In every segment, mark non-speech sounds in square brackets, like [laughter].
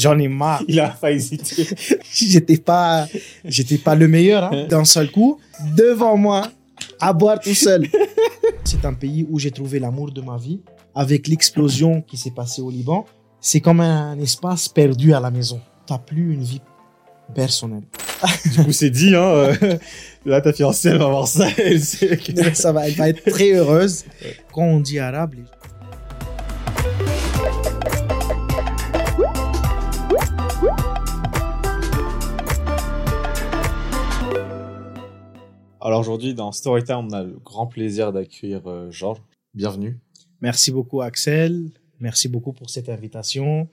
J'en ai marre. Il a pas hésité. [laughs] j'étais pas, j'étais pas le meilleur. Hein. D'un seul coup, devant moi, à boire tout seul. [laughs] C'est un pays où j'ai trouvé l'amour de ma vie. Avec l'explosion qui s'est passée au Liban, c'est comme un espace perdu à la maison. T'as plus une vie personnelle. Du coup, c'est dit, hein. euh, là, ta fiancée, elle va voir ça. Elle sait que- [laughs] ça va, elle va être très heureuse. Quand on dit arabe, les- Alors aujourd'hui, dans Storytime, on a le grand plaisir d'accueillir euh, Georges. Bienvenue. Merci beaucoup Axel, merci beaucoup pour cette invitation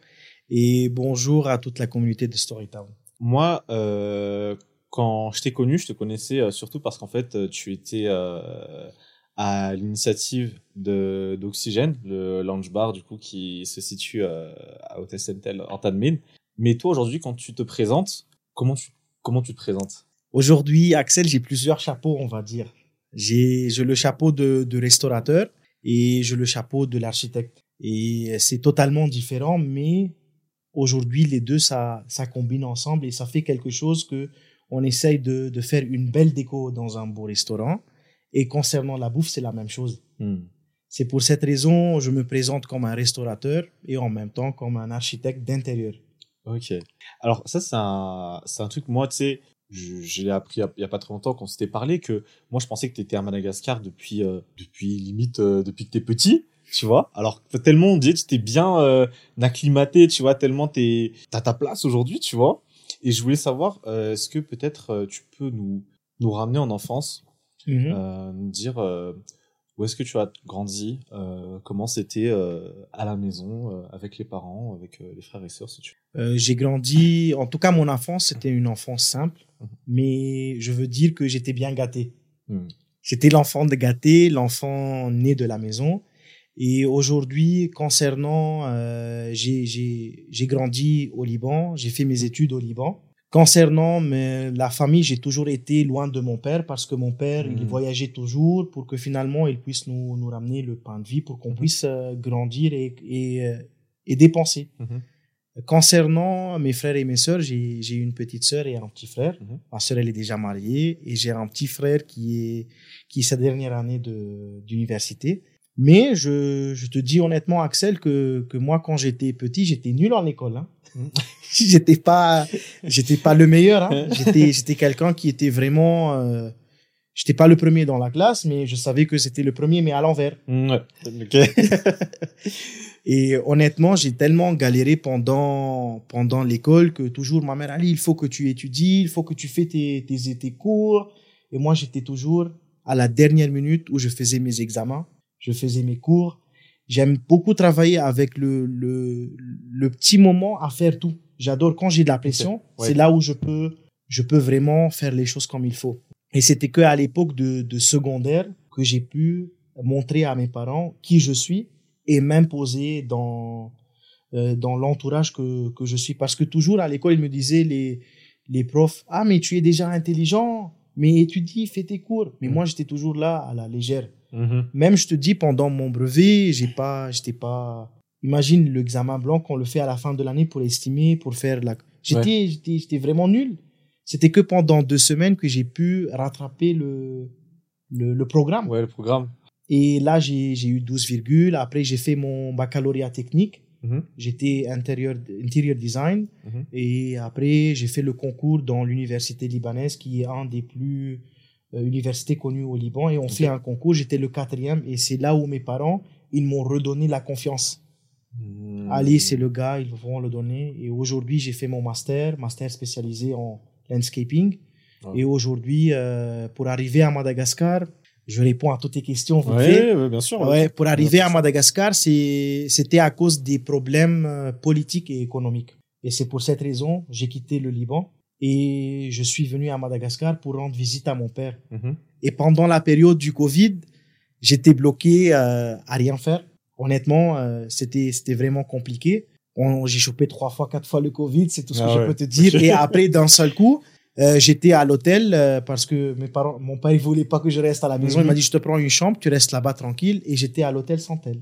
et bonjour à toute la communauté de Storytown. Moi, euh, quand je t'ai connu, je te connaissais euh, surtout parce qu'en fait, euh, tu étais à l'initiative de d'Oxygène, le lounge bar du coup qui se situe à Hôtel Sentel en Tadmine. Mais toi, aujourd'hui, quand tu te présentes, comment tu comment tu te présentes? Aujourd'hui Axel, j'ai plusieurs chapeaux on va dire. J'ai le chapeau de, de restaurateur et j'ai le chapeau de l'architecte et c'est totalement différent mais aujourd'hui les deux ça ça combine ensemble et ça fait quelque chose que on essaye de, de faire une belle déco dans un beau restaurant et concernant la bouffe c'est la même chose. Hmm. C'est pour cette raison je me présente comme un restaurateur et en même temps comme un architecte d'intérieur. Ok. Alors ça, c'est un, c'est un truc, moi, tu sais, l'ai appris il y a- pas très longtemps qu'on s'était parlé, que moi, je pensais que tu étais à Madagascar depuis, euh, depuis limite, euh, depuis que t'es petit, tu vois. Alors, tellement on dit que tu t'es bien euh, acclimaté, tu vois, tellement t'es, t'as ta place aujourd'hui, tu vois. Et je voulais savoir, euh, est-ce que peut-être euh, tu peux nous, nous ramener en enfance, euh, nous dire euh, où est-ce que tu as grandi, euh, comment c'était euh, à la maison, euh, avec les parents, avec les frères et sœurs, si tu Euh, j'ai grandi, en tout cas mon enfance, c'était une enfance simple, Mhm. mais je veux dire que j'étais bien gâté. Hmm. J'étais l'enfant de gâté, l'enfant né de la maison. Et aujourd'hui, concernant, euh, j'ai- j'ai j'ai grandi au Liban, j'ai fait mes études au Liban. Concernant mais, la famille, j'ai toujours été loin de mon père parce que mon père, il Mhm. voyageait toujours pour que finalement, il puisse nous, nous ramener le pain de vie pour qu'on Mhm. puisse euh, grandir et, et, euh, et dépenser. Concernant mes frères et mes sœurs, j'ai une petite sœur et un petit frère. Mhm. Ma sœur, elle est déjà mariée et j'ai un petit frère qui est qui est sa dernière année de d'université. Mais je, je te dis honnêtement, Axel, que, que moi, quand j'étais petit, j'étais nul en école. Hein. Mhm. [laughs] j'étais pas j'étais pas le meilleur. Hein. [laughs] J'étais j'étais quelqu'un qui était vraiment. Euh, j'étais pas le premier dans la classe, mais je savais que c'était le premier, mais à l'envers. Mm, Ouais. [laughs] Et honnêtement, j'ai tellement galéré pendant, pendant l'école que toujours ma mère, allez, il faut que tu étudies, il faut que tu fais tes, tes, tes cours. Et moi, j'étais toujours à la dernière minute où je faisais mes examens, je faisais mes cours. J'aime beaucoup travailler avec le, le, le petit moment à faire tout. J'adore quand j'ai de la pression, ouais. c'est là où je peux, je peux vraiment faire les choses comme il faut. Et c'était que à l'époque de, de secondaire que j'ai pu montrer à mes parents qui je suis et m'imposer dans euh, dans l'entourage que que je suis parce que toujours à l'école ils me disaient les les profs ah mais tu es déjà intelligent mais étudie fais tes cours mais Mhm. moi j'étais toujours là à la légère Mhm. même je te dis pendant mon brevet j'ai pas j'étais pas imagine l'examen blanc qu'on le fait à la fin de l'année pour estimer pour faire la j'étais j'étais j'étais vraiment nul c'était que pendant deux semaines que j'ai pu rattraper le le, le programme Ouais, le programme. Et là, j'ai j'ai eu 12 virgules. Après, j'ai fait mon baccalauréat technique. Mhm. J'étais intérieur, interior design. Mhm. Et après, j'ai fait le concours dans l'université libanaise, qui est un des plus euh, universités connues au Liban. Et on fait un concours. J'étais le quatrième. Et c'est là où mes parents, ils m'ont redonné la confiance. Mm. Ali, c'est le gars, ils vont le donner. Et aujourd'hui, j'ai fait mon master, master spécialisé en landscaping. Ouais. Et aujourd'hui, euh, pour arriver à Madagascar, je réponds à toutes tes questions. fait. Ouais, bien sûr. Ouais, pour arriver à Madagascar, c'était à cause des problèmes euh, politiques et économiques. Et c'est pour cette raison, j'ai quitté le Liban et je suis venu à Madagascar pour rendre visite à mon père. Mhm. Et pendant la période du Covid, j'étais bloqué euh, à rien faire. Honnêtement, euh, c'était c'était vraiment compliqué. J'ai chopé trois fois, quatre fois le Covid, c'est tout ce que Ah je ouais. peux te dire. [laughs] Et après, d'un seul coup, euh, j'étais à l'hôtel euh, parce que mes parents, mon père, il voulait pas que je reste à la maison. Il Mhm. m'a dit, je te prends une chambre, tu restes là-bas tranquille. Et j'étais à l'hôtel Santel.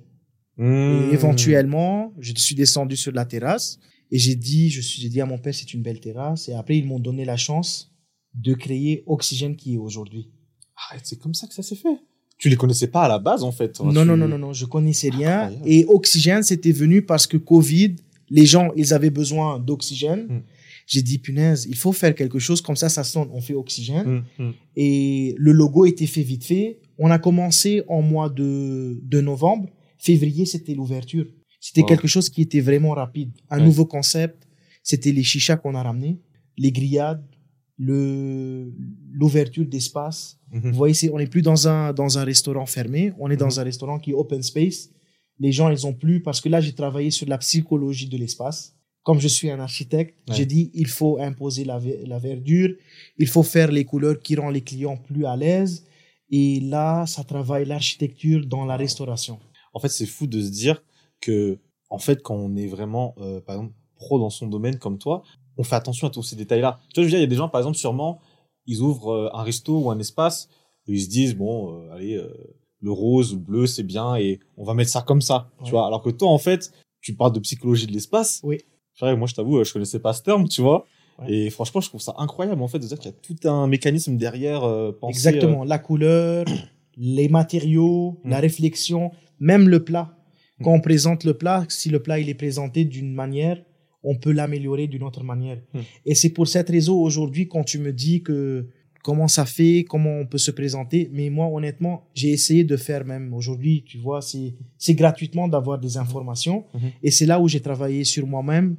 Mm. Et éventuellement, je suis descendu sur la terrasse Et j'ai dit, je suis, j'ai dit à mon père, c'est une belle terrasse. Et après, ils m'ont donné la chance de créer Oxygène qui est aujourd'hui. Arrête, c'est comme ça que ça s'est fait. Tu les connaissais pas à la base, en fait. Non, Tu- non, non, non, non, je connaissais rien. Incroyable. Et Oxygène, c'était venu parce que Covid, les gens, ils avaient besoin d'oxygène. Mm. J'ai dit, punaise, il faut faire quelque chose comme ça, ça sonne, on fait Oxygène. Hum, hum. Et le logo était fait vite fait. On a commencé en mois de, de novembre. Février, c'était l'ouverture. C'était Wow. quelque chose qui était vraiment rapide. Un Ouais. nouveau concept. C'était les chichas qu'on a ramenés, les grillades, le, l'ouverture d'espace. Mhm. Vous voyez, on n'est plus dans un, dans un restaurant fermé. On est dans Mhm. un restaurant qui est open space. Les gens, ils ont plus, parce que là, j'ai travaillé sur la psychologie de l'espace. Comme je suis un architecte, Ouais. j'ai dit, il faut imposer la, la verdure. Il faut faire les couleurs qui rendent les clients plus à l'aise. Et là, ça travaille l'architecture dans la restauration. En fait, c'est fou de se dire que, en fait, quand on est vraiment, euh, par exemple, pro dans son domaine comme toi, on fait attention à tous ces détails-là. Tu vois, je veux dire, il y a des gens, par exemple, sûrement, ils ouvrent euh, un resto ou un espace, et ils se disent, bon, euh, allez, euh, le rose ou le bleu, c'est bien, et on va mettre ça comme ça. Ouais. Tu vois, alors que toi, en fait, tu parles de psychologie de l'espace. Oui. Vrai, moi, je t'avoue, euh, je connaissais pas ce terme, tu vois. Ouais. Et franchement, je trouve ça incroyable, en fait, de dire qu'il y a tout un mécanisme derrière euh, pensé, Exactement. La couleur, [clears throat] les matériaux, Mm. la réflexion, même le plat. Quand on présente le plat, si le plat il est présenté d'une manière, on peut l'améliorer d'une autre manière. Mm. Et c'est pour cette raison aujourd'hui quand tu me dis que comment ça fait, comment on peut se présenter, mais moi honnêtement, j'ai essayé de faire même aujourd'hui, tu vois, c'est c'est gratuitement d'avoir des informations Mhm. et c'est là où j'ai travaillé sur moi-même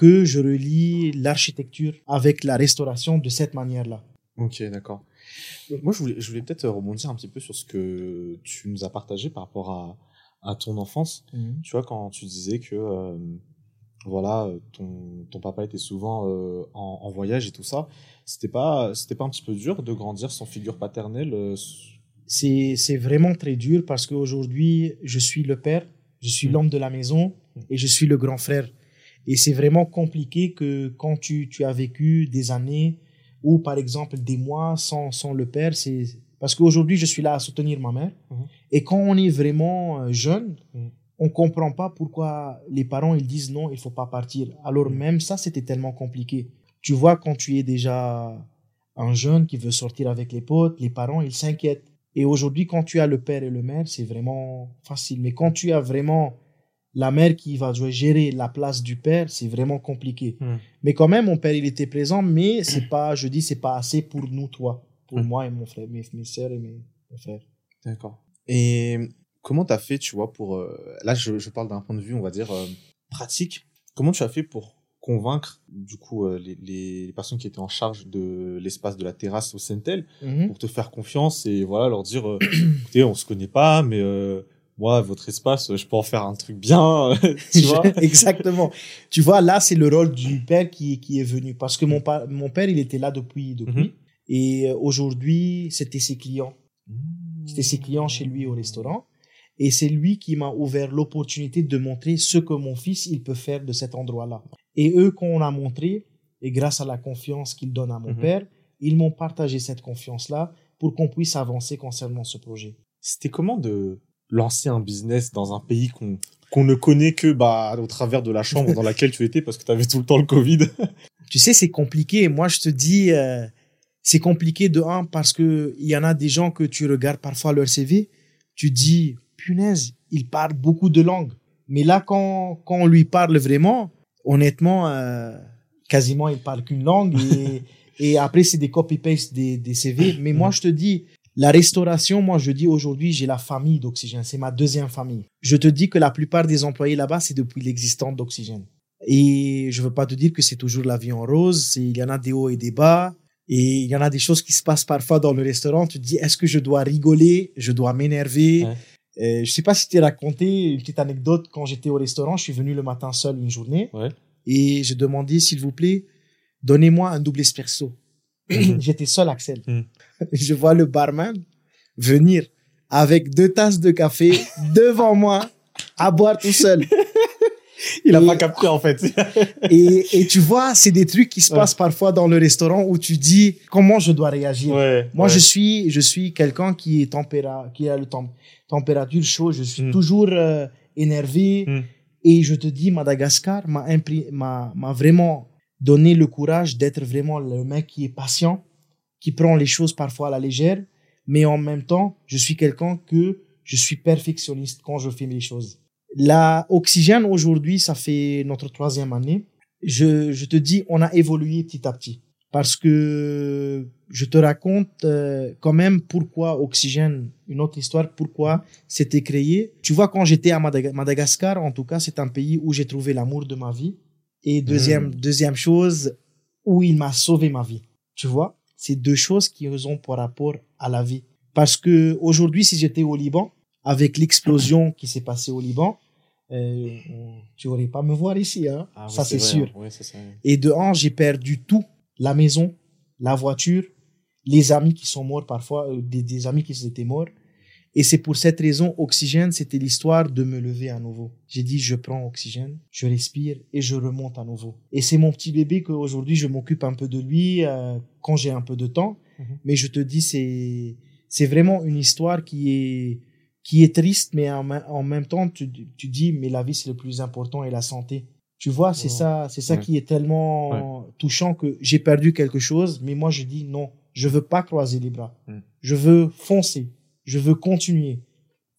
que je relie l'architecture avec la restauration de cette manière-là. Ok, d'accord. Moi, je voulais, je voulais peut-être rebondir un petit peu sur ce que tu nous as partagé par rapport à, à ton enfance. Tu vois, quand tu disais que euh, voilà, euh, ton, ton papa était souvent euh, en, en voyage et tout ça, c'était pas, c'était pas un petit peu dur de grandir sans figure paternelle euh, c'est c'est vraiment très dur parce qu'aujourd'hui, je suis le père, je suis Mm. l'homme de la maison et je suis le grand frère. Et c'est vraiment compliqué que quand tu, tu as vécu des années ou par exemple des mois sans, sans le père, c'est parce qu'aujourd'hui, je suis là à soutenir ma mère. Mhm. Et quand on est vraiment euh, jeune, Mhm. On comprend pas pourquoi les parents ils disent non, il faut pas partir. Alors même ça, c'était tellement compliqué. Tu vois, quand tu es déjà un jeune qui veut sortir avec les potes, les parents, ils s'inquiètent. Et aujourd'hui, quand tu as le père et le mère, c'est vraiment facile. Mais quand tu as vraiment la mère qui va gérer la place du père, c'est vraiment compliqué. Hmm. Mais quand même, mon père, il était présent, mais c'est pas, je dis, c'est pas assez pour nous trois. Pour Hmm. moi et mon frère, mes, mes sœurs et mes, mon frère. D'accord. Et comment tu as fait, tu vois, pour... euh, là, je, je parle d'un point de vue, on va dire, euh, pratique. Comment tu as fait pour convaincre, du coup, euh, les, les, personnes qui étaient en charge de l'espace de la terrasse au Sentel Mhm. pour te faire confiance et voilà, leur dire, euh, [clears throat] écoutez, on se connaît pas, mais euh, moi, votre espace, je peux en faire un truc bien, [laughs] tu vois [laughs] Exactement. Tu vois, là, c'est le rôle du père qui, qui est venu. Parce que mon, pa- mon père, il était là depuis. depuis Mhm. Et euh, aujourd'hui, c'était ses clients. C'était ses clients chez lui au restaurant. Et c'est lui qui m'a ouvert l'opportunité de montrer ce que mon fils, il peut faire de cet endroit-là. Et eux, quand on a montré, et grâce à la confiance qu'il donne à mon Mhm. père, ils m'ont partagé cette confiance-là pour qu'on puisse avancer concernant ce projet. C'était comment de lancer un business dans un pays qu'on qu'on ne connaît que bah au travers de la chambre dans laquelle tu étais parce que tu avais tout le temps le Covid? [laughs] Tu sais, c'est compliqué. Moi, je te dis, euh, c'est compliqué de un parce que il y en a des gens que tu regardes parfois leur CV, tu dis, punaise, il parle beaucoup de langues. Mais là, quand, quand on lui parle vraiment, honnêtement, euh, quasiment, il parle qu'une langue et, [laughs] et après, c'est des copy-paste des, des CV. Mais moi, je te dis, la restauration, moi, je dis aujourd'hui, j'ai la famille d'Oxygène. C'est ma deuxième famille. Je te dis que la plupart des employés là-bas, c'est depuis l'existence d'Oxygène. Et je veux pas te dire que c'est toujours la vie en rose. Il y en a des hauts et des bas. Et il y en a des choses qui se passent parfois dans le restaurant. Tu te dis, est-ce que je dois rigoler? Je dois m'énerver? Ouais. Euh, je sais pas si tu t'es raconté une petite anecdote. Quand j'étais au restaurant, je suis venu le matin seul une journée. Ouais. Et je demandais, s'il vous plaît, donnez-moi un double espresso. Mhm. [laughs] J'étais seul, Axel. Mhm. [laughs] Je vois le barman venir avec deux tasses de café devant moi à boire tout seul. [laughs] Il a Et- pas capté en fait. [laughs] Et, et tu vois, c'est des trucs qui se Ouais. passent parfois dans le restaurant où tu dis comment je dois réagir. ouais. Moi, ouais. je suis, je suis quelqu'un qui est tempéra, qui a le tem- température chaud. Je suis Mm. toujours euh, énervé. Mm. Et je te dis, Madagascar m'a m'a m'a vraiment donné le courage d'être vraiment le mec qui est patient, qui prend les choses parfois à la légère, mais en même temps, je suis quelqu'un que je suis perfectionniste quand je fais les choses. La oxygène aujourd'hui, ça fait notre troisième année. Je, je te dis, on a évolué petit à petit parce que je te raconte euh, quand même pourquoi Oxygène, une autre histoire, pourquoi c'était créé. Tu vois, quand j'étais à Madaga- Madagascar, en tout cas, c'est un pays où j'ai trouvé l'amour de ma vie. Et deuxième, Mm. deuxième chose, où il m'a sauvé ma vie. Tu vois, c'est deux choses qui ont par rapport à la vie. Parce que aujourd'hui, si j'étais au Liban, avec l'explosion qui s'est passée au Liban, euh, tu aurais pas me voir ici, hein. Ah ça c'est sûr. hein. Ça. Et de un, j'ai perdu tout. La maison, la voiture, les amis qui sont morts parfois, euh, des, des amis qui étaient morts. Et c'est pour cette raison, Oxygène, c'était l'histoire de me lever à nouveau. J'ai dit, je prends Oxygène, je respire et je remonte à nouveau. Et c'est mon petit bébé qu'aujourd'hui, je m'occupe un peu de lui euh, quand j'ai un peu de temps. Mhm. Mais je te dis, c'est, c'est vraiment une histoire qui est, qui est triste, mais en, même temps, tu, tu dis, mais la vie, c'est le plus important et la santé. Tu vois, c'est ça, c'est ça Ouais. qui est tellement touchant que j'ai perdu quelque chose, mais moi je dis non, je veux pas croiser les bras. Mm. Je veux foncer, je veux continuer.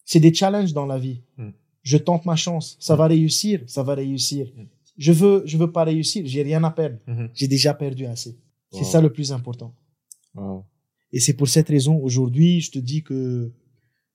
C'est des challenges dans la vie. Mm. Je tente ma chance, ça va réussir, ça va réussir. Mm. Je veux, je veux pas réussir, j'ai rien à perdre. Mhm. J'ai déjà perdu assez. C'est ça le plus important. Wow. Et c'est pour cette raison, aujourd'hui, je te dis que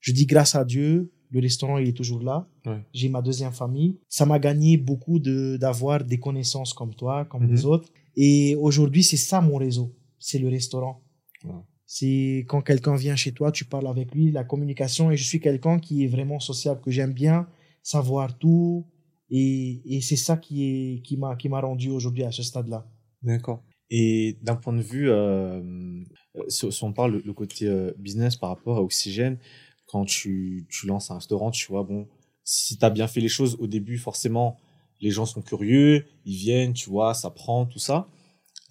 je dis grâce à Dieu, le restaurant, il est toujours là. Ouais. J'ai ma deuxième famille. Ça m'a gagné beaucoup de, d'avoir des connaissances comme toi, comme Mhm. les autres. Et aujourd'hui, c'est ça mon réseau. C'est le restaurant. Ouais. C'est quand quelqu'un vient chez toi, tu parles avec lui, la communication. Et je suis quelqu'un qui est vraiment sociable, que j'aime bien savoir tout. Et, et c'est ça qui est, qui m'a, qui m'a rendu aujourd'hui à ce stade-là. D'accord. Et d'un point de vue, euh, euh, si, on parle le, le côté euh, business par rapport à Oxygène, quand tu, tu lances un restaurant, tu vois, bon, si tu as bien fait les choses au début, forcément, les gens sont curieux, ils viennent, tu vois, ça prend, tout ça.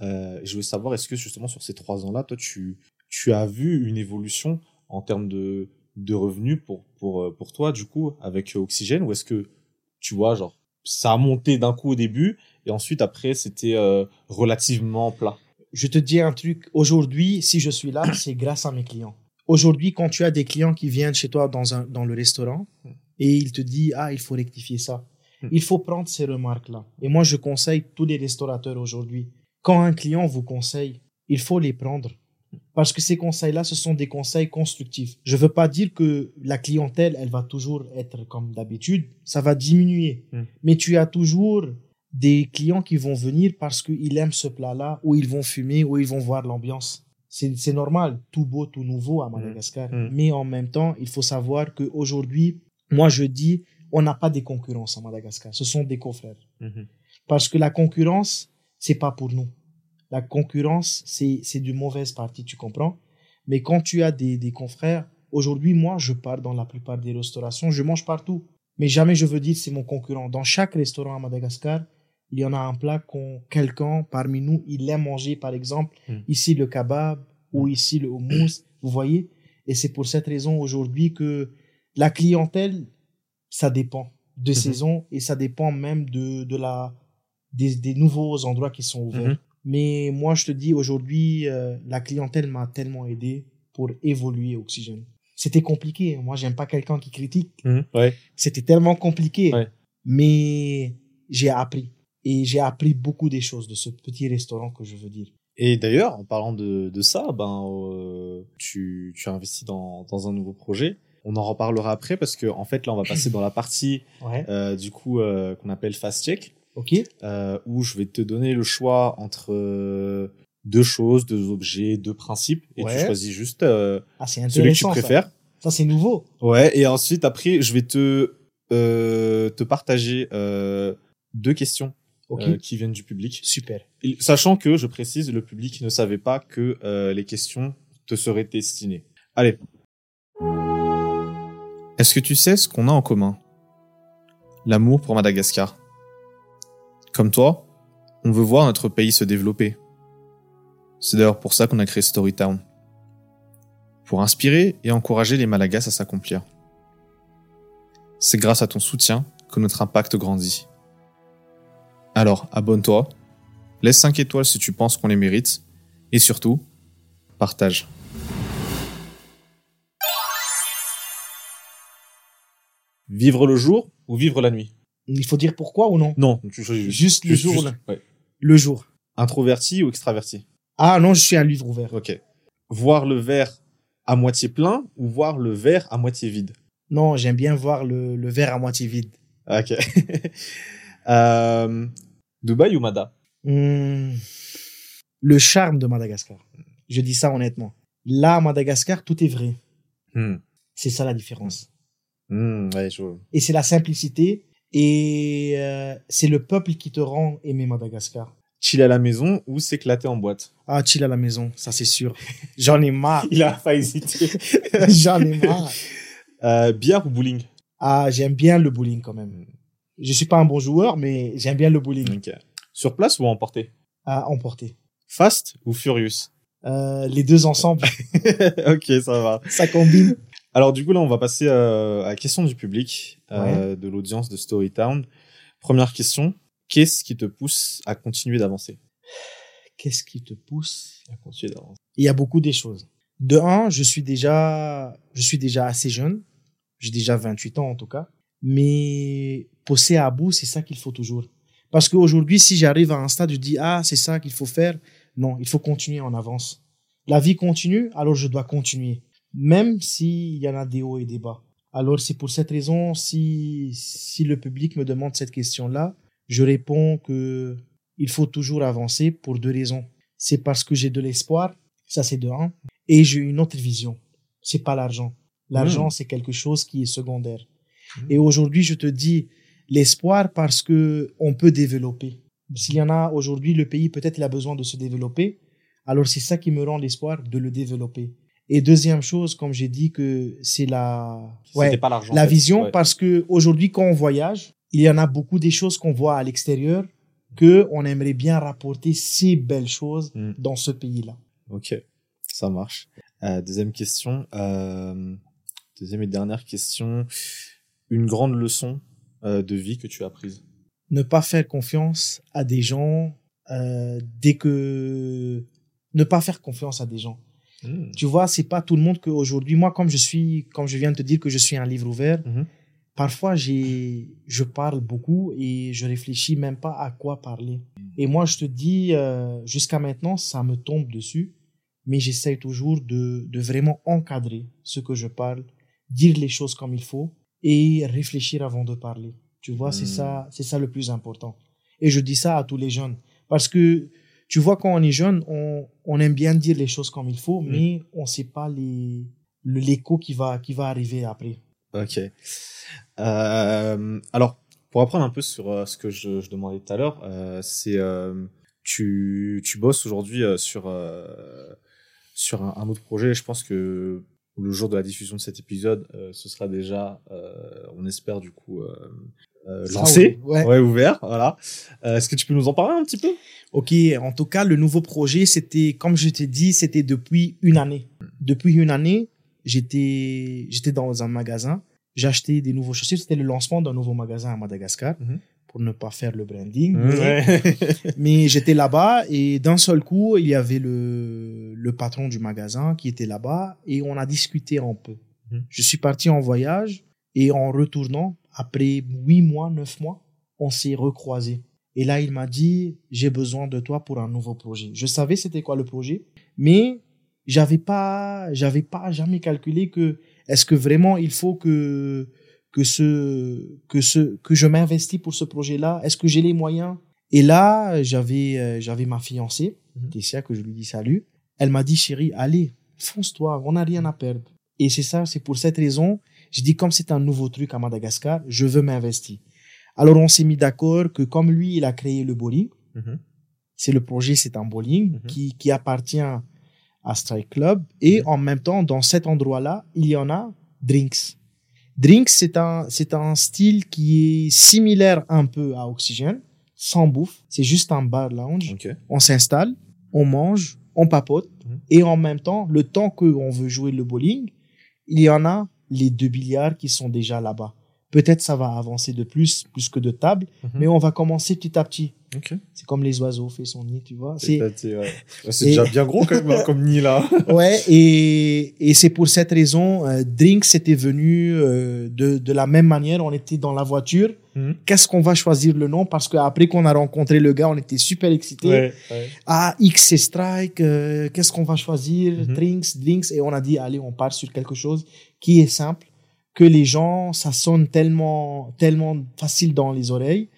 Euh, je veux savoir, est-ce que justement sur ces trois ans-là, toi, tu, tu as vu une évolution en termes de, de revenus pour, pour, euh, pour toi, du coup, avec euh, Oxygène, ou est-ce que, tu vois, genre, ça a monté d'un coup au début, et ensuite, après, c'était euh, relativement plat? je te dis un truc. Aujourd'hui, si je suis là, c'est grâce à mes clients. Aujourd'hui, quand tu as des clients qui viennent chez toi dans, un, dans le restaurant et ils te disent, ah, il faut rectifier ça. Hmm. Il faut prendre ces remarques-là. Et moi, je conseille tous les restaurateurs aujourd'hui. Quand un client vous conseille, il faut les prendre. Parce que ces conseils-là, ce sont des conseils constructifs. Je veux pas dire que la clientèle, elle va toujours être comme d'habitude. Ça va diminuer. Hmm. Mais tu as toujours des clients qui vont venir parce qu'ils aiment ce plat-là, ou ils vont fumer, ou ils vont voir l'ambiance. C'est normal, tout beau, tout nouveau à Madagascar. Mm. Mais en même temps, il faut savoir qu'aujourd'hui, moi je dis, on n'a pas des concurrences à Madagascar. Ce sont des confrères. Parce que la concurrence, c'est pas pour nous. La concurrence, c'est c'est du mauvaise partie, tu comprends? Mais quand tu as des, des confrères, aujourd'hui, moi, je pars dans la plupart des restaurations, je mange partout. Mais jamais je veux dire c'est mon concurrent. Dans chaque restaurant à Madagascar, il y en a un plat qu'on quelqu'un parmi nous, il aime manger, par exemple, Mm. ici le kebab ou ici le houmous, vous voyez Et c'est pour cette raison aujourd'hui que la clientèle, ça dépend de Mhm. saison et ça dépend même de, de la, des, des nouveaux endroits qui sont ouverts. Mais moi, je te dis, aujourd'hui, euh, la clientèle m'a tellement aidé pour évoluer Oxygène. C'était compliqué. Moi, j'aime pas quelqu'un qui critique. Ouais. C'était tellement compliqué. Ouais. Mais j'ai appris. Et j'ai appris beaucoup des choses de ce petit restaurant que je veux dire. Et d'ailleurs, en parlant de, de ça, ben, euh, tu, tu as investi dans, dans un nouveau projet. On en reparlera après parce que en fait là, on va passer dans la partie [laughs] Ouais. euh, du coup euh, qu'on appelle fast check, Ok. euh, où je vais te donner le choix entre deux choses, deux objets, deux principes, et tu choisis juste Ah, celui que tu intéressant. ça. préfères. Ça, c'est nouveau. Ouais. Et ensuite après, je vais te te partager deux questions Ok. euh, qui viennent du public. Super. Et Sachant que, je précise, le public ne savait pas que euh, les questions te seraient destinées. Allez. Est-ce que tu sais ce qu'on a en commun? L'amour pour Madagascar. Comme toi, on veut voir notre pays se développer. C'est d'ailleurs pour ça qu'on a créé Storytown. Pour inspirer et encourager les Malagas à s'accomplir. C'est grâce à ton soutien que notre impact grandit. Alors, abonne-toi, laisse 5 étoiles si tu penses qu'on les mérite, et surtout, partage. Vivre le jour ou vivre la nuit? Il faut dire pourquoi ou non? Non, tu choisis Juste le jour, juste- là. ouais. Le jour. Introverti ou extraverti? Ah non, je suis un livre ouvert. Ok. Voir le verre à moitié plein ou voir le verre à moitié vide? Non, j'aime bien voir le, le verre à moitié vide. Ok. [laughs] Euh, Dubaï ou Mada? Hmm. Le charme de Madagascar. Je dis ça honnêtement. Là, à Madagascar, tout est vrai. Hmm. C'est ça la différence. Hmm, ouais, je... Et c'est la simplicité. Et euh, c'est le peuple qui te rend aimer Madagascar. Chill à la maison ou s'éclater en boîte? Ah, chill à la maison, ça c'est sûr. J'en ai marre. [laughs] Il a pas hésité. [laughs] J'en ai marre. Euh, bière ou bowling? Ah, j'aime bien le bowling quand même. Je suis pas un bon joueur, mais j'aime bien le bowling. Sur place ou à emporter à emporter. Fast ou Furious Euh, les deux ensemble, [laughs] Ok, ça va. ça combine. Alors du coup là, on va passer euh, à la question du public, euh, de l'audience de Storytown. Première question, qu'est-ce qui te pousse à continuer d'avancer? Qu'est-ce qui te pousse À continuer d'avancer. Il y a beaucoup des choses. De un, je suis déjà, je suis déjà assez jeune. J'ai déjà 28 ans en tout cas. Mais pousser à bout, c'est ça qu'il faut toujours. Parce qu'aujourd'hui, si j'arrive à un stade, je dis, ah, c'est ça qu'il faut faire. Non, il faut continuer en avance. La vie continue, alors je dois continuer. Même s'il y en a des hauts et des bas. Alors c'est pour cette raison, si, si le public me demande cette question-là, je réponds que il faut toujours avancer pour deux raisons. C'est parce que j'ai de l'espoir, ça c'est de un, et j'ai une autre vision. C'est pas l'argent. L'argent, c'est quelque chose qui est secondaire. Mhm. Et aujourd'hui, je te dis l'espoir parce que on peut développer. S'il y en a aujourd'hui, le pays peut-être il a besoin de se développer. Alors c'est ça qui me rend l'espoir de le développer. Et deuxième chose, comme j'ai dit que c'est la, ouais, pas la vision Ouais. parce que aujourd'hui quand on voyage, il y en a beaucoup des choses qu'on voit à l'extérieur que on aimerait bien rapporter ces belles choses Mm. dans ce pays-là. Ok, ça marche. Euh, deuxième question. euh, deuxième et dernière question. Une grande leçon de vie que tu as apprise. Ne pas faire confiance à des gens euh, dès que ne pas faire confiance à des gens. Hmm. Tu vois, c'est pas tout le monde que aujourd'hui moi comme je suis comme je viens de te dire que je suis un livre ouvert, Mhm. parfois j'ai je parle beaucoup et je réfléchis même pas à quoi parler. Et moi je te dis euh, jusqu'à maintenant ça me tombe dessus, mais j'essaye toujours de de vraiment encadrer ce que je parle, dire les choses comme il faut et réfléchir avant de parler. Tu vois, c'est Hmm. ça c'est ça le plus important. Et je dis ça à tous les jeunes parce que tu vois, quand on est jeune, on, on aime bien dire les choses comme il faut, Mm. mais on sait pas les, l'écho qui va, qui va arriver après. Ok. Euh, alors, pour apprendre un peu sur euh, ce que je, je demandais tout à l'heure, euh, c'est tu, tu bosses aujourd'hui sur sur un, un autre projet. Je pense que le jour de la diffusion de cet épisode, euh, ce sera déjà, euh, on espère du coup euh, lancé, ouais. ouais, ouvert. Voilà. Euh, Est-ce que tu peux nous en parler un petit peu? Ok, en tout cas, le nouveau projet, c'était, comme je t'ai dit, c'était depuis une année. Depuis une année, j'étais, j'étais dans un magasin, j'achetais des nouveaux chaussures. C'était le lancement d'un nouveau magasin à Madagascar, Mhm. Pour ne pas faire le branding. Mmh, mais- [laughs] Mais j'étais là-bas et d'un seul coup, il y avait le, le patron du magasin qui était là-bas et on a discuté un peu. Mhm. Je suis parti en voyage et en retournant, après huit mois, neuf mois, on s'est recroisés. Et là, il m'a dit, j'ai besoin de toi pour un nouveau projet. Je savais c'était quoi le projet, mais j'avais pas, j'avais pas jamais calculé que est-ce que vraiment il faut que que ce que ce que je m'investis pour ce projet-là. Est-ce que j'ai les moyens? Et là, j'avais euh, j'avais ma fiancée, Mhm. Tessia, que je lui dis salut. Elle m'a dit chérie, allez, fonce-toi, on n'a rien à perdre. Et c'est ça, c'est pour cette raison, je dis comme c'est un nouveau truc à Madagascar, je veux m'investir. Alors on s'est mis d'accord que comme lui, il a créé le bowling, Mhm. c'est le projet, c'est un bowling Mhm. qui, qui appartient à Strike Club. Et en même temps, dans cet endroit-là, il y en a Drinks. Drinks, c'est un, c'est un style qui est similaire un peu à Oxygène, sans bouffe. C'est juste un bar lounge. Ok. On s'installe, on mange, on papote. Mhm. Et en même temps, le temps qu'on veut jouer le bowling, il y en a les deux billards qui sont déjà là-bas. Peut-être ça va avancer de plus, plus que de table, Mhm. mais on va commencer petit à petit. C'est comme les oiseaux fait son nid, tu vois. C'est ouais. Et- déjà bien gros quand même, hein, comme nid là. [laughs] ouais, et, et c'est pour cette raison, euh, Drink c'était venu euh, de, de la même manière. On était dans la voiture. Mhm. Qu'est-ce qu'on va choisir le nom? Parce qu'après qu'on a rencontré le gars, on était super excités. Ouais, ouais. Ah, X c'est Strike. euh, Qu'est-ce qu'on va choisir? Mhm. Drinks, Drinks. Et on a dit, allez, on part sur quelque chose qui est simple, que les gens, ça sonne tellement, tellement facile dans les oreilles.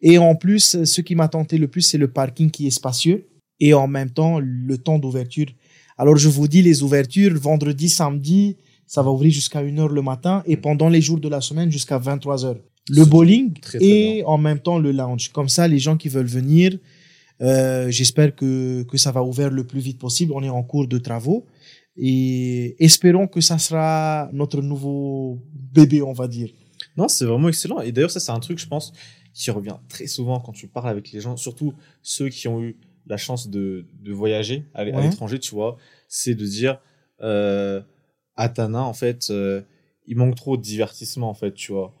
Et en plus, ce qui m'a tenté le plus, c'est le parking qui est spacieux et en même temps le temps d'ouverture. Alors je vous dis, les ouvertures, vendredi, samedi, ça va ouvrir jusqu'à 1h le matin et pendant les jours de la semaine jusqu'à 23h. Le bowling très, très et en même temps le lounge. Comme ça, les gens qui veulent venir, euh, j'espère que, que ça va ouvrir le plus vite possible. On est en cours de travaux et espérons que ça sera notre nouveau bébé, on va dire. Non, c'est vraiment excellent. Et d'ailleurs, ça, c'est un truc, je pense, qui revient très souvent quand tu parles avec les gens, surtout ceux qui ont eu la chance de, de voyager à, l'étranger, tu vois. C'est de dire, euh, à Tana, en fait, euh, il manque trop de divertissement, en fait, tu vois.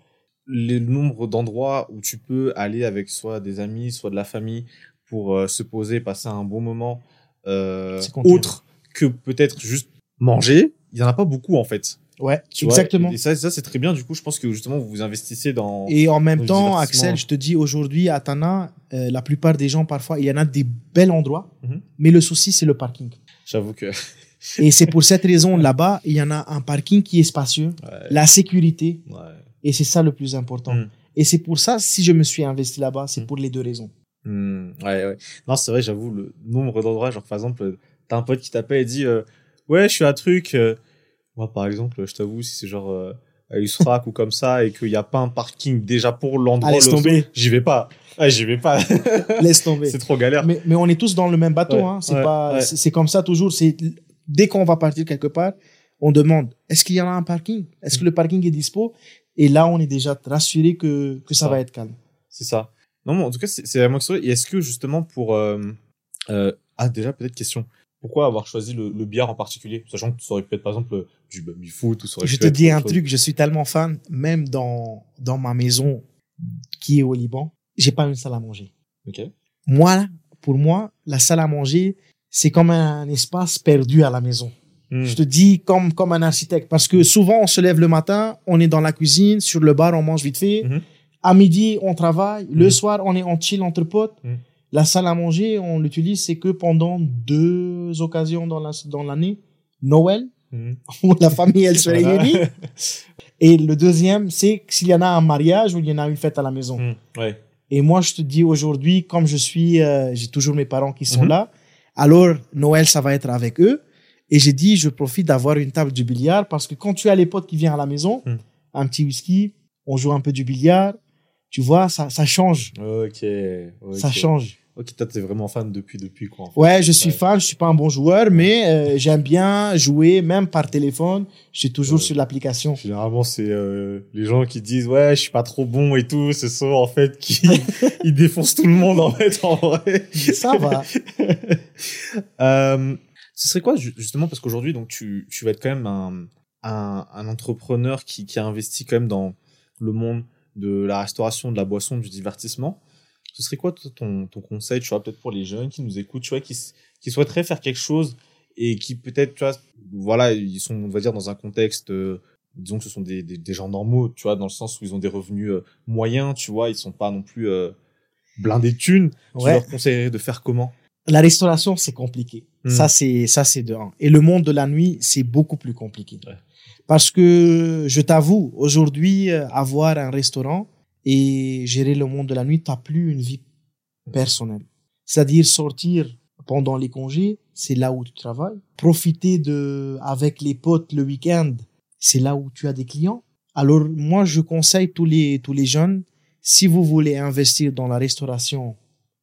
Le nombre d'endroits où tu peux aller avec soit des amis, soit de la famille pour euh, se poser, passer un bon moment, euh, autre que peut-être juste manger, il y en a pas beaucoup, en fait. Ouais, Tu vois. exactement. Et ça, ça c'est très bien. Du coup, je pense que justement, vous vous investissez dans. Et en même temps. Axel, je te dis aujourd'hui à Tana, euh, la plupart des gens parfois, il y en a des bels endroits, Mhm. mais le souci c'est le parking. J'avoue que. [laughs] Et c'est pour cette raison là-bas, il y en a un parking qui est spacieux, Ouais. la sécurité, ouais. et c'est ça le plus important. Mm. Et c'est pour ça, si je me suis investi là-bas, c'est Mm. pour les deux raisons. Ouais, ouais. Non, c'est vrai, j'avoue, le nombre d'endroits, genre, par exemple, t'as un pote qui t'appelle et dit, euh, ouais, je suis à truc. euh, Moi, par exemple, je t'avoue, si c'est genre, euh, à Usfrac ou comme ça, et qu'il n'y a pas un parking déjà pour l'endroit, Ah, laisse tomber. j'y vais pas. J'y vais pas. [laughs] Laisse tomber. c'est trop galère. Mais, mais on est tous dans le même bateau. Ouais, hein. C'est ouais, pas, ouais. c'est c'est comme ça toujours. C'est dès qu'on va partir quelque part, on demande est-ce qu'il y en a un parking? Est-ce que le parking est dispo? Et là, on est déjà rassuré que que ça Ça. va être calme. C'est ça. Non, mais en tout cas, c'est vraiment excellent. Et est-ce que justement pour euh, euh, ah déjà peut-être question. Pourquoi avoir choisi le, le billard en particulier, sachant que ça aurait pu être par exemple du baby foot ou ça aurait Je pu te être dis un chose. truc. Je suis tellement fan, même dans dans ma maison qui est au Liban, j'ai pas une salle à manger. Moi, pour moi, la salle à manger, c'est comme un espace perdu à la maison. Hmm. Je te dis comme comme un architecte parce que souvent on se lève le matin, on est dans la cuisine, sur le bar, on mange vite fait. Mhm. À midi, on travaille. Le Mhm. soir, on est en chill entre potes. Mhm. La salle à manger, on l'utilise c'est que pendant deux occasions dans la dans l'année, Noël Hmm. où la famille elle se réunit. [laughs] Et le deuxième, c'est s'il y en a un mariage ou il y en a une fête à la maison. Ouais. Et moi, je te dis aujourd'hui, comme je suis, euh, j'ai toujours mes parents qui sont Mhm. là. Alors, Noël, ça va être avec eux. Et j'ai dit, je profite d'avoir une table de billard parce que quand tu as les potes qui viennent à la maison, Mhm. un petit whisky, on joue un peu du billard. Tu vois, ça, ça change. Ok. ok. Ça change. Ok, toi, t'es vraiment fan depuis, depuis quoi. En fait? Ouais, je suis Ouais. fan, je suis pas un bon joueur, mais euh, j'aime bien jouer, même par téléphone. Je suis toujours Ouais. sur l'application. Généralement, c'est euh, les gens qui disent ouais, je suis pas trop bon et tout. Ce sont en fait qui [laughs] ils défoncent tout le monde en fait en vrai. Ça va. [laughs] Euh, ce serait quoi ju- justement parce qu'aujourd'hui donc tu, tu vas être quand même un, un, un entrepreneur qui, qui a investi quand même dans le monde de la restauration, de la boisson, du divertissement. Ce serait quoi ton, ton conseil, tu vois, peut-être pour les jeunes qui nous écoutent, tu vois, qui, qui souhaiteraient faire quelque chose et qui peut-être, tu vois, voilà, ils sont, on va dire, dans un contexte, euh, disons que ce sont des, des, des gens normaux, tu vois, dans le sens où ils ont des revenus euh, moyens, tu vois, ils sont pas non plus euh, blindés de thunes. Tu Ouais. leur conseillerais de faire comment? La restauration, c'est compliqué. Ça, c'est, ça, c'est de un. Et le monde de la nuit, c'est beaucoup plus compliqué. Ouais. Parce que, je t'avoue, aujourd'hui, euh, avoir un restaurant et gérer le monde de la nuit, t'as plus une vie personnelle. C'est-à-dire sortir pendant les congés, c'est là où tu travailles. Profiter de, avec les potes le week-end, c'est là où tu as des clients. Alors, moi, je conseille tous les, tous les jeunes, si vous voulez investir dans la restauration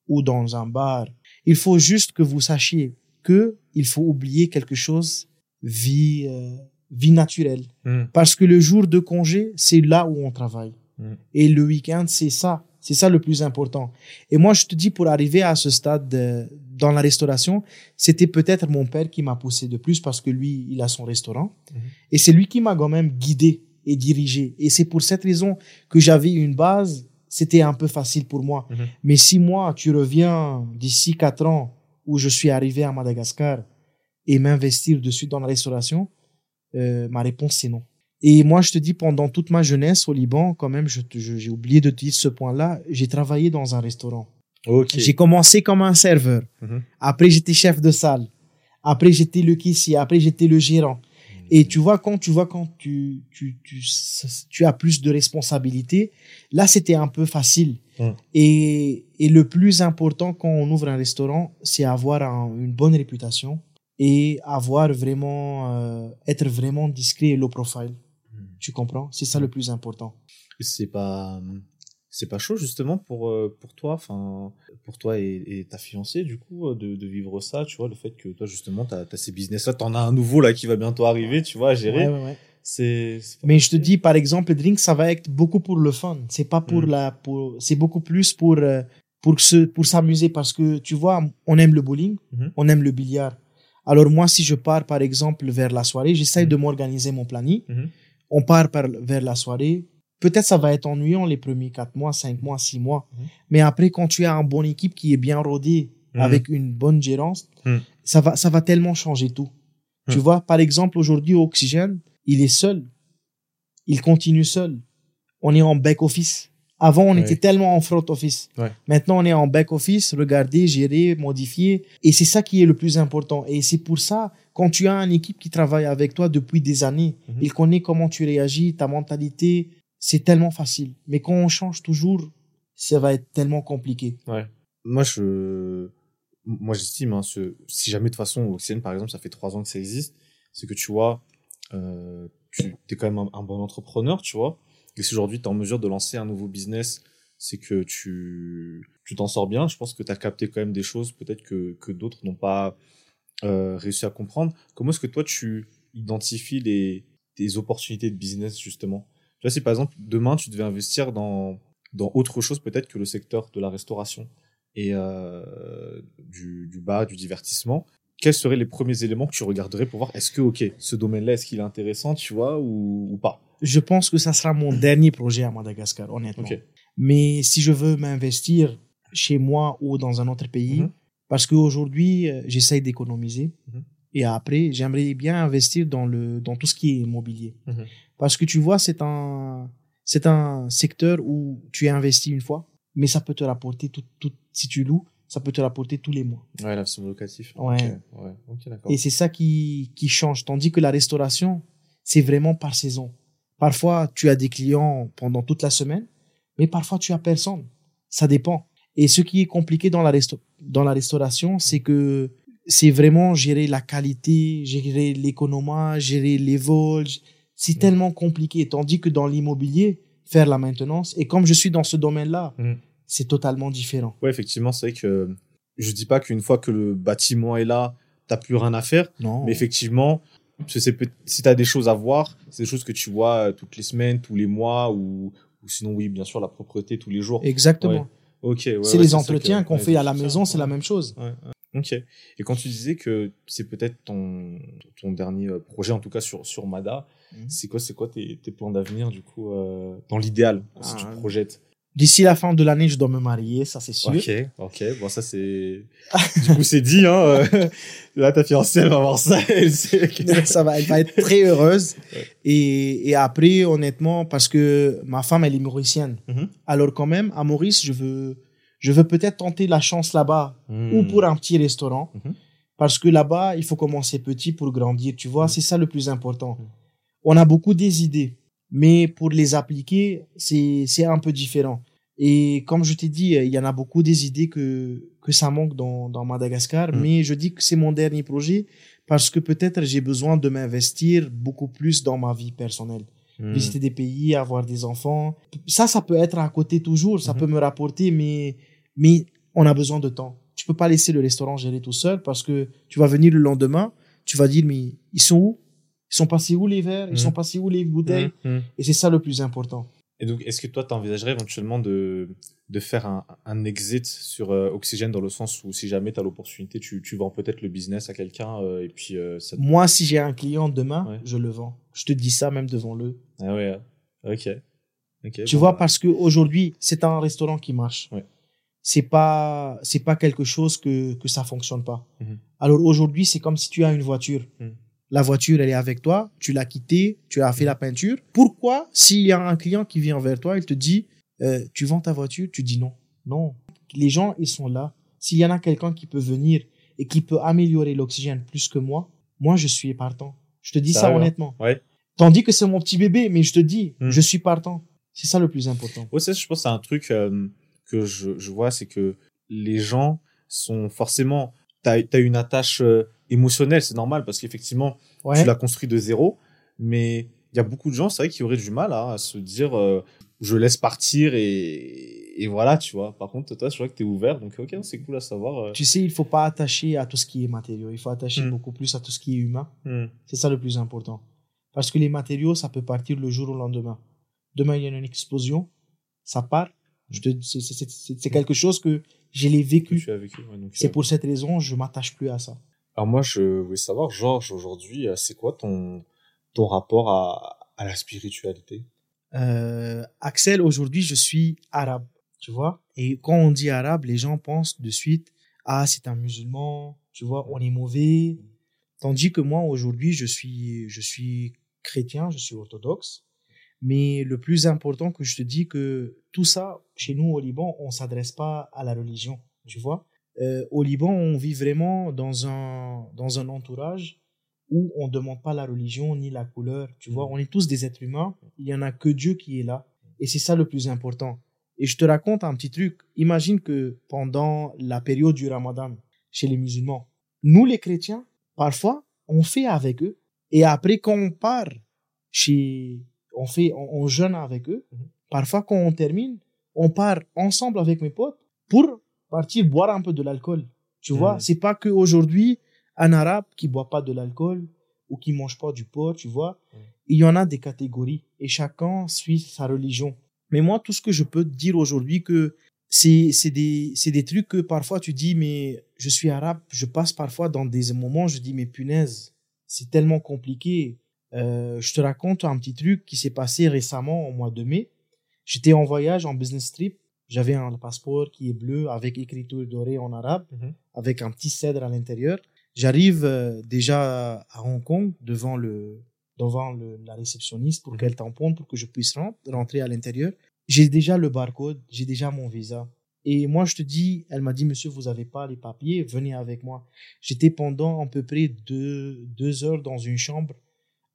ou dans un bar, il faut juste que vous sachiez que il faut oublier quelque chose, vie, euh, vie naturelle. Hmm. Parce que le jour de congé, c'est là où on travaille. Mm. Et le week-end, c'est ça. C'est ça le plus important. Et moi, je te dis, pour arriver à ce stade de- dans la restauration, c'était peut-être mon père qui m'a poussé de plus parce que lui, il a son restaurant. Mhm. Et c'est lui qui m'a quand même guidé et diriger. Et c'est pour cette raison que j'avais une base, c'était un peu facile pour moi. Mais si moi, tu reviens d'ici quatre ans où je suis arrivé à Madagascar et m'investir dessus dans la restauration, euh, ma réponse c'est non. Et moi, je te dis, pendant toute ma jeunesse au Liban, quand même, je te- je- j'ai oublié de te dire ce point-là, j'ai travaillé dans un restaurant. J'ai commencé comme un serveur. Mhm. Après, j'étais chef de salle. Après, j'étais le caissier. Après, j'étais le gérant. Et tu vois, quand tu vois, quand tu, tu, tu, tu as plus de responsabilités, là, c'était un peu facile. Mm. Et, et le plus important quand on ouvre un restaurant, c'est avoir un- une bonne réputation et avoir vraiment, euh, être vraiment discret et low profile. Mm. Tu comprends? C'est ça le plus important. C'est pas, c'est pas chaud justement pour euh, pour toi, enfin pour toi et, et ta fiancée du coup euh, de, de vivre ça, tu vois, le fait que toi justement t'as as ces business là, t'en as un nouveau là qui va bientôt arriver, tu vois, à gérer. Ouais, ouais, ouais. C'est. Mais je te dis, par exemple, le drink, ça va être beaucoup pour le fun. C'est pas pour Mm. la, pour, c'est beaucoup plus pour, euh, pour se, pour s'amuser parce que tu vois, on aime le bowling, Mhm. on aime le billard. Alors moi, si je pars, par exemple, vers la soirée, j'essaye Mhm. de m'organiser mon planning. Mhm. On part par, vers la soirée. Peut-être ça va être ennuyant les premiers quatre mois, cinq mois, six mois. Mhm. Mais après, quand tu as une bonne équipe qui est bien rodée, avec une bonne gérance, Mhm. ça va, ça va tellement changer tout. Tu vois, par exemple, aujourd'hui, au Oxygène, il est seul. Il continue seul. On est en back-office. Avant, on était tellement en front office. Ouais. Maintenant, on est en back-office, regarder, gérer, modifier. Et c'est ça qui est le plus important. Et c'est pour ça, quand tu as une équipe qui travaille avec toi depuis des années, Mhm. il connaît comment tu réagis, ta mentalité, c'est tellement facile. Mais quand on change toujours, ça va être tellement compliqué. Ouais. Moi, je, moi, j'estime, hein, ce... si jamais de toute façon, Oxygène, par exemple, ça fait trois ans que ça existe, c'est que tu vois, euh, tu es quand même un, bon entrepreneur, tu vois. Et si aujourd'hui tu es en mesure de lancer un nouveau business, c'est que tu tu t'en sors bien. Je pense que tu as capté quand même des choses peut-être que, que d'autres n'ont pas euh, réussi à comprendre. Comment est-ce que toi tu identifies les, tes opportunités de business justement? Tu vois, si par exemple demain tu devais investir dans, dans autre chose peut-être que le secteur de la restauration et euh, du, du bar, du divertissement, quels seraient les premiers éléments que tu regarderais pour voir est-ce que, ok, ce domaine-là, est-ce qu'il est intéressant, tu vois, ou, ou pas? Je pense que ça sera mon [clears throat] dernier projet à Madagascar, honnêtement. Mais si je veux m'investir chez moi ou dans un autre pays, Mhm. parce qu'aujourd'hui, euh, j'essaye d'économiser. Mhm. Et après, j'aimerais bien investir dans, le, dans tout ce qui est immobilier. Mhm. Parce que tu vois, c'est un, c'est un secteur où tu investis une fois, mais ça peut te rapporter, tout, tout, si tu loues, ça peut te rapporter tous les mois. Ouais, l'investissement locatif. Ouais. Ok, ouais. ok, d'accord. Et c'est ça qui, qui change. Tandis que la restauration, c'est vraiment par saison. Parfois, tu as des clients pendant toute la semaine, mais parfois, tu as personne. Ça dépend. Et ce qui est compliqué dans la, resto dans la restauration, c'est que c'est vraiment gérer la qualité, gérer l'économie, gérer les vols. C'est Mm. tellement compliqué. Tandis que dans l'immobilier, faire la maintenance, et comme je suis dans ce domaine-là, Mm. C'est totalement différent. Ouais, effectivement, c'est vrai que je dis pas qu'une fois que le bâtiment est là, t'as plus rien à faire, Non. mais effectivement, si t'as des choses à voir, c'est des choses que tu vois euh, toutes les semaines, tous les mois, ou, ou sinon, oui, bien sûr, la propreté tous les jours. Exactement. Ouais. Ok. ouais, c'est ouais, les entretiens qu'on fait à la maison, c'est la même chose. Ok. Et quand tu disais que c'est peut-être ton, ton dernier euh, projet, en tout cas sur, sur Mada, c'est quoi, c'est quoi tes, tes plans d'avenir, du coup, euh, dans l'idéal, si tu Ah. te projettes? D'ici la fin de l'année, je dois me marier, ça c'est sûr. Ok, ok. Bon, ça, c'est. du coup, c'est dit, hein. [laughs] Là, ta fiancée, elle va voir ça, elle sait que- [laughs] ça va, elle va être très heureuse. Ouais. Et, et après, honnêtement, parce que ma femme, elle est mauricienne. Mhm. Alors quand même, à Maurice, je veux, je veux peut-être tenter la chance là-bas ou Hmm. pour un petit restaurant. Mhm. Parce que là-bas, il faut commencer petit pour grandir. Tu vois, Mhm. c'est ça le plus important. Mhm. On a beaucoup des idées, mais pour les appliquer, c'est un peu différent. Et comme je t'ai dit, il y en a beaucoup des idées que, que ça manque dans, dans Madagascar, Mhm. mais je dis que c'est mon dernier projet parce que peut-être j'ai besoin de m'investir beaucoup plus dans ma vie personnelle. Hmm. Visiter des pays, avoir des enfants. Ça, ça peut être à côté toujours, ça Mhm. peut me rapporter, mais, mais on a besoin de temps. Tu peux pas laisser le restaurant gérer tout seul parce que tu vas venir le lendemain, tu vas dire, mais ils sont où? Ils sont passés où les verres? Ils Mhm. sont passés où les bouteilles? Hmm, hmm. Et c'est ça le plus important. Et donc, est-ce que toi, tu envisagerais éventuellement de, de faire un, un exit sur euh, Oxygène dans le sens où si jamais tu as l'opportunité, tu, tu vends peut-être le business à quelqu'un euh, et puis euh, ça... Moi, si j'ai un client demain, Ouais. je le vends. Je te dis ça même devant le. Ah ouais, ok. Ok, Tu bon, vois, bah, parce que aujourd'hui, c'est un restaurant qui marche. Ouais. C'est pas, c'est pas quelque chose que, que ça fonctionne pas. Alors aujourd'hui, c'est comme si tu as une voiture. La voiture, elle est avec toi, tu l'as quittée, tu as fait la peinture. Pourquoi, s'il y a un client qui vient vers toi, il te dit, euh, tu vends ta voiture, tu dis non. Non. Les gens, ils sont là. S'il y en a quelqu'un qui peut venir et qui peut améliorer l'oxygène plus que moi, moi, je suis partant. Je te dis ça honnêtement. Ouais. Tandis que c'est mon petit bébé, mais je te dis, Mhm. je suis partant. C'est ça le plus important. Ouais, ça, je pense que c'est un truc euh, que je, je vois, c'est que les gens sont forcément. Tu as, une attache euh, émotionnelle, c'est normal, parce qu'effectivement, Ouais. tu l'as construit de zéro. Mais il y a beaucoup de gens, c'est vrai, qui auraient du mal à se dire euh, je laisse partir et, et voilà, tu vois. Par contre, toi, je vois que tu es ouvert, donc ok, c'est cool à savoir. euh. Tu sais, il faut pas attacher à tout ce qui est matériaux. Il faut attacher Mm. beaucoup plus à tout ce qui est humain. Hmm. C'est ça le plus important. Parce que les matériaux, ça peut partir le jour au lendemain. Demain, il y a une explosion, ça part. C'est, c'est quelque chose que je l'ai vécu. ouais, C'est euh, pour cette raison, je m'attache plus à ça. Alors moi, je voulais savoir, Georges, aujourd'hui, euh, c'est quoi ton, ton rapport à, à la spiritualité? Euh, Axel, aujourd'hui, je suis arabe, tu vois? Et quand on dit arabe, les gens pensent de suite, ah, c'est un musulman, tu vois, on est mauvais. Tandis que moi, aujourd'hui, je suis, je suis chrétien, je suis orthodoxe. Mais le plus important que je te dis que tout ça, chez nous au Liban, on s'adresse pas à la religion, tu vois? Euh, au Liban, on vit vraiment dans un, dans un entourage où on ne demande pas la religion ni la couleur, tu vois. On est tous des êtres humains, il y en a que Dieu qui est là. Et c'est ça le plus important. Et je te raconte un petit truc. Imagine que pendant la période du ramadan, chez les musulmans, nous les chrétiens, parfois, on fait avec eux. Et après, quand on part chez, on fait, on, on jeûne avec eux. Mhm. Parfois, quand on termine, on part ensemble avec mes potes pour partir boire un peu de l'alcool. Tu vois, c'est pas que aujourd'hui un arabe qui boit pas de l'alcool ou qui mange pas du porc, tu vois. Il y en a des catégories et chacun suit sa religion. Mais moi, tout ce que je peux te dire aujourd'hui que c'est c'est des c'est des trucs que parfois tu dis mais je suis arabe, je passe parfois dans des moments je dis mais punaise, c'est tellement compliqué. Euh, je te raconte un petit truc qui s'est passé récemment au mois de mai. J'étais en voyage en business trip. J'avais un passeport qui est bleu avec écriture dorée en arabe, Mhm. avec un petit cèdre à l'intérieur. J'arrive euh, déjà à Hong Kong devant le devant le, la réceptionniste pour Mhm. qu'elle tamponne pour que je puisse rent- rentrer à l'intérieur. J'ai déjà le barcode, j'ai déjà mon visa. Et moi, je te dis, elle m'a dit, monsieur, vous avez pas les papiers, venez avec moi. J'étais pendant à peu près deux, deux heures dans une chambre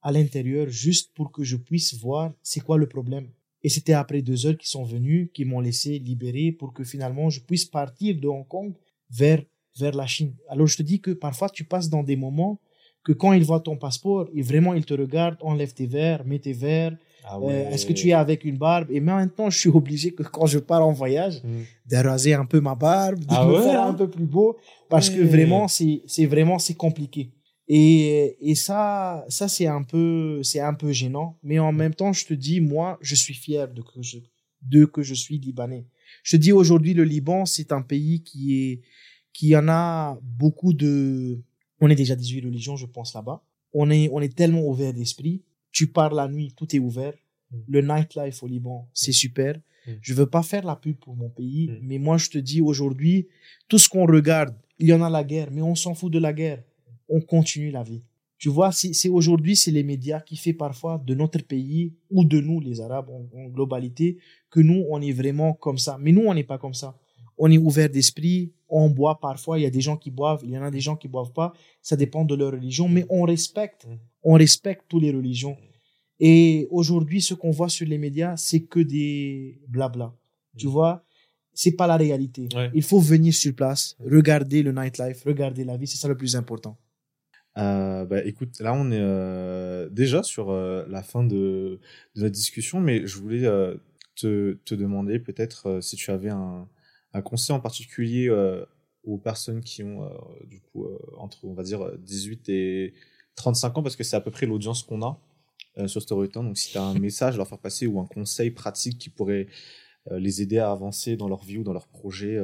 à l'intérieur juste pour que je puisse voir c'est quoi le problème. Et c'était après deux heures qu'ils sont venus, qui m'ont laissé libérer pour que finalement je puisse partir de Hong Kong vers, vers la Chine. Alors je te dis que parfois tu passes dans des moments que quand ils voient ton passeport, ils, vraiment ils te regardent, enlève tes verres, mets tes verres, Ah euh, est-ce que tu es avec une barbe? Et maintenant je suis [laughs] obligé que quand je pars en voyage, Hmm. de raser un peu ma barbe, de Ah me ouais, faire un peu plus beau, parce que Ouais. vraiment, c'est, c'est vraiment, c'est compliqué. Et, et ça, ça, c'est un peu, c'est un peu gênant. Mais en même temps, je te dis, moi, je suis fier de que je, de que je suis libanais. Je te dis aujourd'hui, le Liban, c'est un pays qui est, qui en a beaucoup de, on est déjà 18 religions, je pense, là-bas. On est, on est tellement ouvert d'esprit. Tu pars la nuit, tout est ouvert. Mm. Le nightlife au Liban, c'est super. Mm. Je veux pas faire la pub pour mon pays, Mm. mais moi, je te dis aujourd'hui, tout ce qu'on regarde, il y en a la guerre, mais on s'en fout de la guerre. On continue la vie. Tu vois, c'est aujourd'hui, c'est les médias qui fait parfois de notre pays ou de nous, les Arabes en, en globalité, que nous, on est vraiment comme ça. Mais nous, on n'est pas comme ça. On est ouvert d'esprit, on boit parfois, il y a des gens qui boivent, il y en a des gens qui boivent pas, ça dépend de leur religion, mais on respecte, Mm. on respecte toutes les religions. Et aujourd'hui, ce qu'on voit sur les médias, c'est que des blabla. Tu Mm. vois, c'est pas la réalité. Ouais. Il faut venir sur place, regarder le nightlife, regarder la vie, c'est ça le plus important. Euh, bah, écoute, là on est euh, déjà sur euh, la fin de, de notre discussion, mais je voulais te, demander peut-être si tu avais un, conseil en particulier aux personnes qui ont du coup entre on va dire 18 et 35 ans, parce que c'est à peu près l'audience qu'on a. sur Storytown. Donc, si tu as un message à leur faire passer ou un conseil pratique qui pourrait les aider à avancer dans leur vie ou dans leur projet.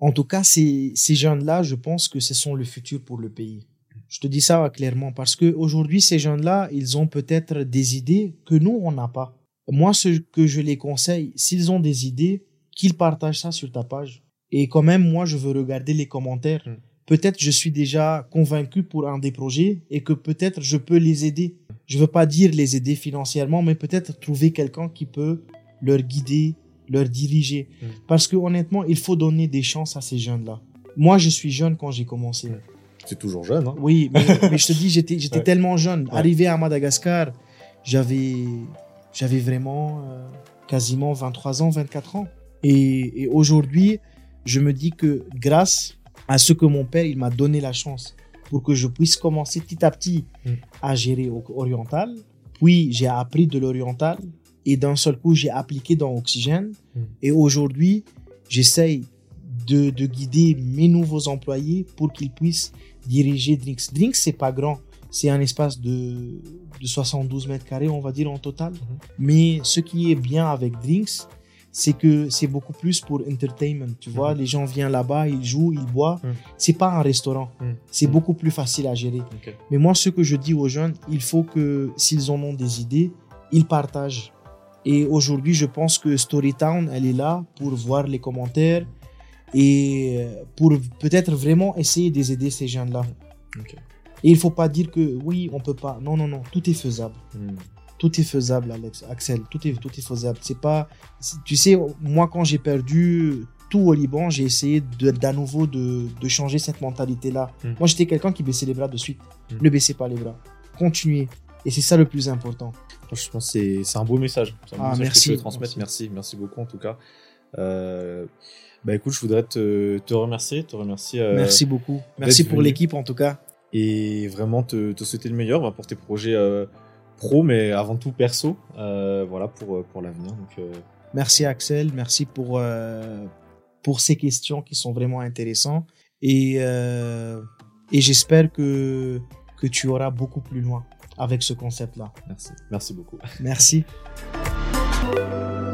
En tout cas, ces jeunes-là, je pense que ce sont le futur pour le pays. Je te dis ça clairement parce que aujourd'hui, ces jeunes-là, ils ont peut-être des idées que nous, on n'a pas. Moi, ce que je les conseille, s'ils ont des idées, qu'ils partagent ça sur ta page. Et quand même, moi, je veux regarder les commentaires. Mm. Peut-être je suis déjà convaincu pour un des projets et que peut-être je peux les aider. Je veux pas dire les aider financièrement, mais peut-être trouver quelqu'un qui peut leur guider, leur diriger. Mm. Parce que honnêtement, il faut donner des chances à ces jeunes-là. Moi, je suis jeune quand j'ai commencé. Mm. C'est toujours jeune. Hein. Oui, mais, mais je te dis, j'étais, j'étais [laughs] Ouais. tellement jeune. Ouais. Arrivé à Madagascar, j'avais, j'avais vraiment euh, quasiment 23 ans, 24 ans. Et, et aujourd'hui, je me dis que grâce à ce que mon père, il m'a donné la chance pour que je puisse commencer petit à petit Mm. à gérer au- oriental. Puis j'ai appris de l'oriental et d'un seul coup, j'ai appliqué dans Oxygène. Mm. Et aujourd'hui, j'essaye de, de guider mes nouveaux employés pour qu'ils puissent diriger Drinks. Drinks, c'est pas grand. C'est un espace de, de 72 mètres carrés, on va dire, en total. Mais ce qui est bien avec Drinks, c'est que c'est beaucoup plus pour entertainment. Tu vois, Mhm. les gens viennent là-bas, ils jouent, ils boivent. Mhm. C'est pas un restaurant. Mhm. C'est Mhm. beaucoup plus facile à gérer. Mais moi, ce que je dis aux jeunes, il faut que s'ils en ont des idées, ils partagent. Et aujourd'hui, je pense que Storytown, elle est là pour voir les commentaires et euh, pour peut-être vraiment essayer de les aider ces jeunes-là. Et il faut pas dire que oui, on peut pas. Non, non, non, tout est faisable. Hmm. Tout est faisable, Alex, Axel. Tout est, tout est faisable. C'est pas, tu sais, moi quand j'ai perdu tout au Liban, j'ai essayé de- d'à nouveau de, de changer cette mentalité-là. Mm. Moi, j'étais quelqu'un qui baissait les bras de suite. Mm. Ne baissez pas les bras. Continuez. Et c'est ça le plus important. Franchement, c'est c'est un beau message. C'est un beau Ah, message merci. que tu veux transmettre. Merci. merci, beaucoup en tout cas. Euh, bah écoute, je voudrais te, te remercier, te remercier. euh, Merci beaucoup. Merci pour l'équipe en tout cas. et vraiment te, te souhaiter le meilleur bah, pour tes projets euh, pro, mais avant tout perso, euh, voilà pour pour l'avenir. Donc Merci Axel. Merci pour, pour ces questions qui sont vraiment intéressantes. Et, et j'espère que, que tu auras beaucoup plus loin avec ce concept-là. merci, merci beaucoup. Merci. [laughs]